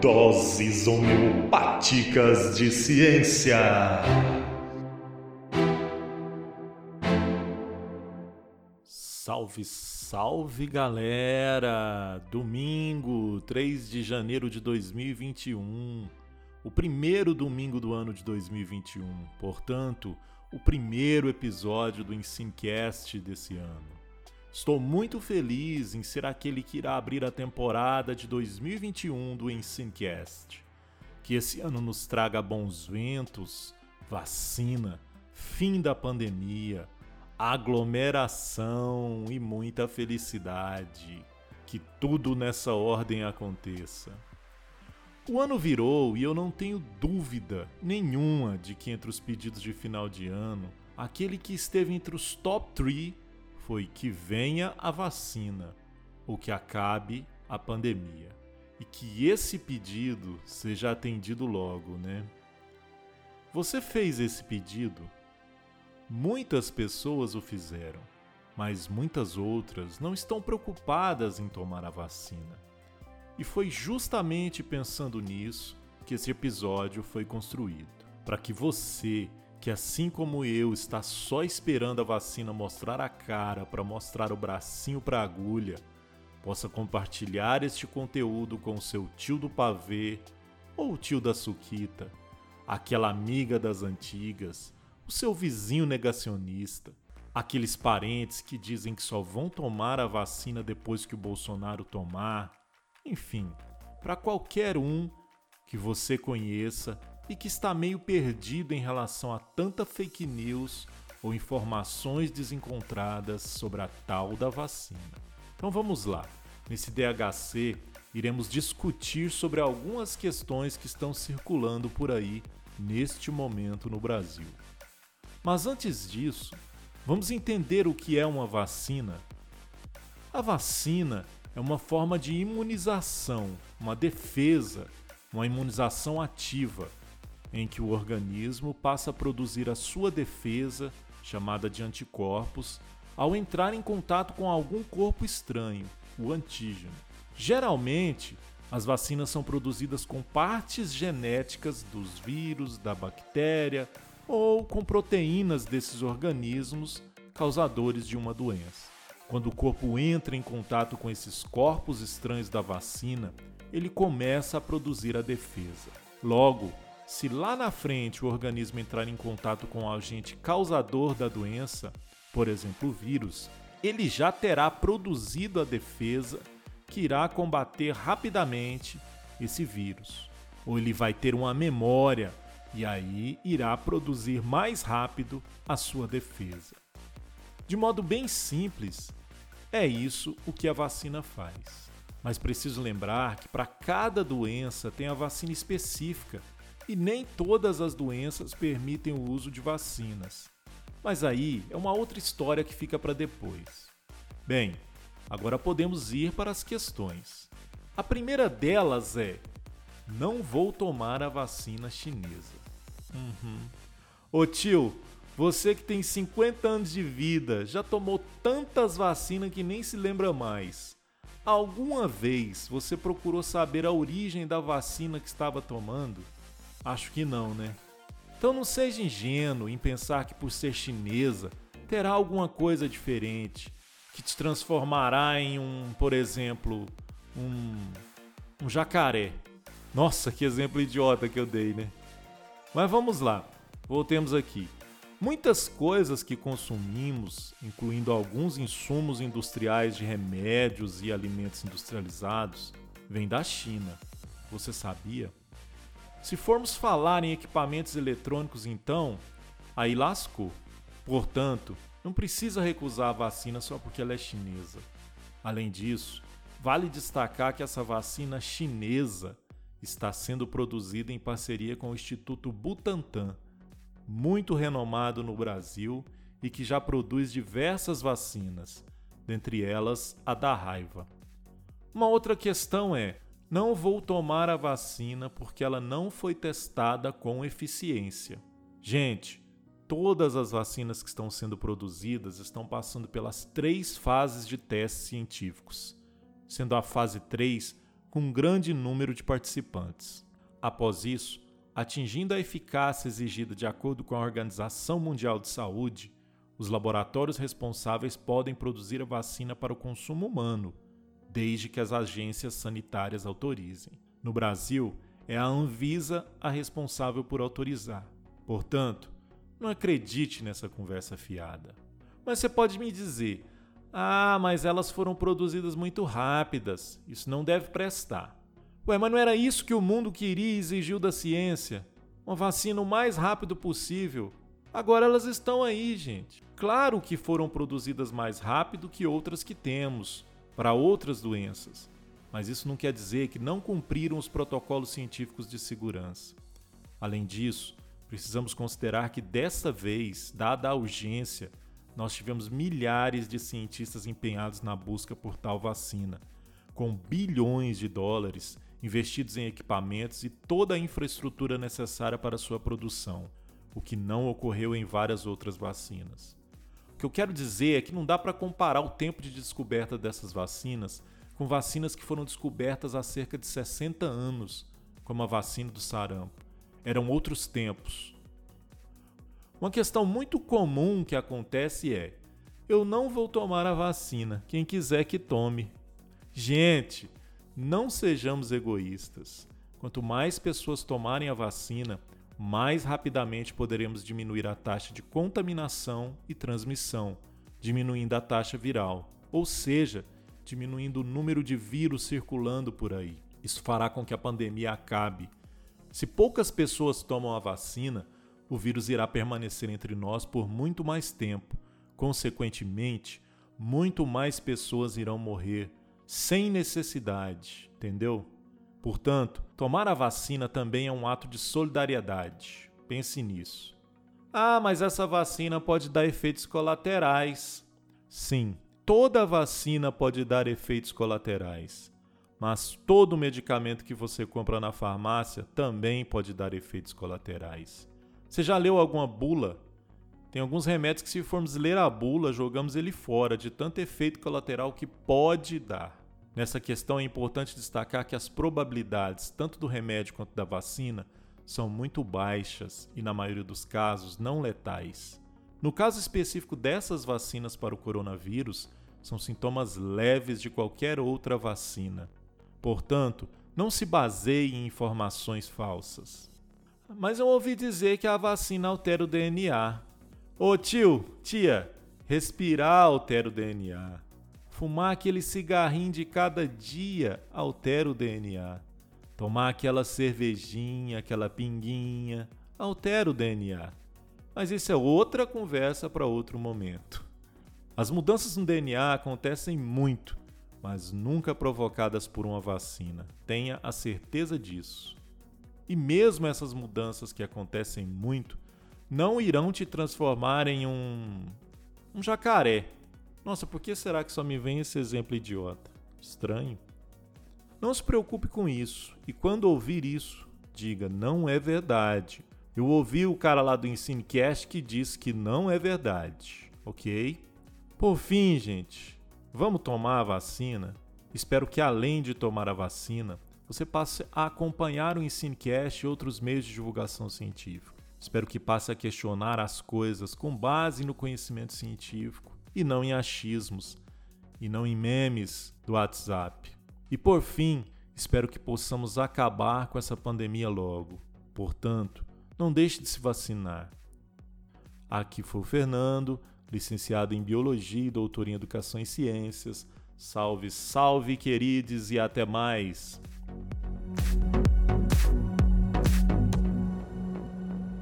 Doses homeopáticas de ciência. Salve, salve galera! Domingo, 3 de janeiro de 2021. O primeiro domingo do ano de 2021. Portanto, o primeiro episódio do Ensincast desse ano. Estou muito feliz em ser aquele que irá abrir a temporada de 2021 do Ensincast. Que esse ano nos traga bons ventos, vacina, fim da pandemia, aglomeração e muita felicidade. Que tudo nessa ordem aconteça. O ano virou e eu não tenho dúvida nenhuma de que entre os pedidos de final de ano, aquele que esteve entre os top 3 foi que venha a vacina, ou que acabe a pandemia. E que esse pedido seja atendido logo, né? Você fez esse pedido? Muitas pessoas o fizeram, mas muitas outras não estão preocupadas em tomar a vacina. E foi justamente pensando nisso que esse episódio foi construído para que você que assim como eu está só esperando a vacina mostrar a cara para mostrar o bracinho para a agulha, possa compartilhar este conteúdo com seu tio do pavê ou tio da suquita, aquela amiga das antigas, o seu vizinho negacionista, aqueles parentes que dizem que só vão tomar a vacina depois que o Bolsonaro tomar, enfim, para qualquer um que você conheça e que está meio perdido em relação a tanta fake news ou informações desencontradas sobre a tal da vacina. Então vamos lá. Nesse DHC, iremos discutir sobre algumas questões que estão circulando por aí neste momento no Brasil. Mas antes disso, vamos entender o que é uma vacina. A vacina é uma forma de imunização, uma defesa, uma imunização ativa em que o organismo passa a produzir a sua defesa, chamada de anticorpos, ao entrar em contato com algum corpo estranho, o antígeno. Geralmente, as vacinas são produzidas com partes genéticas dos vírus, da bactéria ou com proteínas desses organismos causadores de uma doença. Quando o corpo entra em contato com esses corpos estranhos da vacina, ele começa a produzir a defesa. Logo, se lá na frente o organismo entrar em contato com o agente causador da doença, por exemplo, o vírus, ele já terá produzido a defesa que irá combater rapidamente esse vírus. Ou ele vai ter uma memória e aí irá produzir mais rápido a sua defesa. De modo bem simples, é isso o que a vacina faz. Mas preciso lembrar que para cada doença tem a vacina específica e nem todas as doenças permitem o uso de vacinas. Mas aí é uma outra história que fica para depois. Bem, agora podemos ir para as questões. A primeira delas é: não vou tomar a vacina chinesa. Uhum. Ô tio, você que tem 50 anos de vida, já tomou tantas vacinas que nem se lembra mais. Alguma vez você procurou saber a origem da vacina que estava tomando? Acho que não, né? Então não seja ingênuo em pensar que por ser chinesa terá alguma coisa diferente que te transformará em um, por exemplo, um, um jacaré. Nossa, que exemplo idiota que eu dei, né? Mas vamos lá, voltemos aqui. Muitas coisas que consumimos, incluindo alguns insumos industriais de remédios e alimentos industrializados, vêm da China. Você sabia? Se formos falar em equipamentos eletrônicos, então, aí lascou. Portanto, não precisa recusar a vacina só porque ela é chinesa. Além disso, vale destacar que essa vacina chinesa está sendo produzida em parceria com o Instituto Butantan, muito renomado no Brasil e que já produz diversas vacinas, dentre elas a da raiva. Uma outra questão é: não vou tomar a vacina porque ela não foi testada com eficiência. Gente, todas as vacinas que estão sendo produzidas estão passando pelas três fases de testes científicos, sendo a fase 3 com um grande número de participantes. Após isso, atingindo a eficácia exigida de acordo com a Organização Mundial de Saúde, os laboratórios responsáveis podem produzir a vacina para o consumo humano, desde que as agências sanitárias autorizem. No Brasil, é a Anvisa a responsável por autorizar. Portanto, não acredite nessa conversa fiada. Mas você pode me dizer: ah, mas elas foram produzidas muito rápidas, isso não deve prestar. Ué, mas não era isso que o mundo queria e exigiu da ciência? Uma vacina o mais rápido possível. Agora elas estão aí, gente. Claro que foram produzidas mais rápido que outras que temos, para outras doenças. Mas isso não quer dizer que não cumpriram os protocolos científicos de segurança. Além disso, precisamos considerar que dessa vez, dada a urgência, nós tivemos milhares de cientistas empenhados na busca por tal vacina, com bilhões de dólares investidos em equipamentos e toda a infraestrutura necessária para sua produção, o que não ocorreu em várias outras vacinas. O que eu quero dizer é que não dá para comparar o tempo de descoberta dessas vacinas com vacinas que foram descobertas há cerca de 60 anos, como a vacina do sarampo. Eram outros tempos. Uma questão muito comum que acontece é: eu não vou tomar a vacina, quem quiser que tome. Gente, não sejamos egoístas. Quanto mais pessoas tomarem a vacina, mais rapidamente poderemos diminuir a taxa de contaminação e transmissão, diminuindo a taxa viral, ou seja, diminuindo o número de vírus circulando por aí. Isso fará com que a pandemia acabe. Se poucas pessoas tomam a vacina, o vírus irá permanecer entre nós por muito mais tempo. Consequentemente, muito mais pessoas irão morrer sem necessidade, entendeu? Portanto, tomar a vacina também é um ato de solidariedade. Pense nisso. Ah, mas essa vacina pode dar efeitos colaterais. Sim, toda vacina pode dar efeitos colaterais. Mas todo medicamento que você compra na farmácia também pode dar efeitos colaterais. Você já leu alguma bula? Tem alguns remédios que, se formos ler a bula, jogamos ele fora de tanto efeito colateral que pode dar. Nessa questão é importante destacar que as probabilidades, tanto do remédio quanto da vacina, são muito baixas e, na maioria dos casos, não letais. No caso específico dessas vacinas para o coronavírus, são sintomas leves de qualquer outra vacina. Portanto, não se baseie em informações falsas. Mas eu ouvi dizer que a vacina altera o DNA. Ô tio, tia, respirar altera o DNA. Fumar aquele cigarrinho de cada dia altera o DNA. Tomar aquela cervejinha, aquela pinguinha, altera o DNA. Mas isso é outra conversa para outro momento. As mudanças no DNA acontecem muito, mas nunca provocadas por uma vacina. Tenha a certeza disso. E mesmo essas mudanças que acontecem muito, não irão te transformar em um, um jacaré. Nossa, por que será que só me vem esse exemplo idiota? Estranho. Não se preocupe com isso, e quando ouvir isso, diga: não é verdade. Eu ouvi o cara lá do Ensinecast que disse que não é verdade, ok? Por fim, gente, vamos tomar a vacina? Espero que além de tomar a vacina, você passe a acompanhar o Ensinecast e outros meios de divulgação científica. Espero que passe a questionar as coisas com base no conhecimento científico e não em achismos e não em memes do WhatsApp. E por fim, espero que possamos acabar com essa pandemia logo. Portanto, não deixe de se vacinar. Aqui foi o Fernando, licenciado em Biologia e doutor em Educação e Ciências. Salve, salve, queridos, e até mais!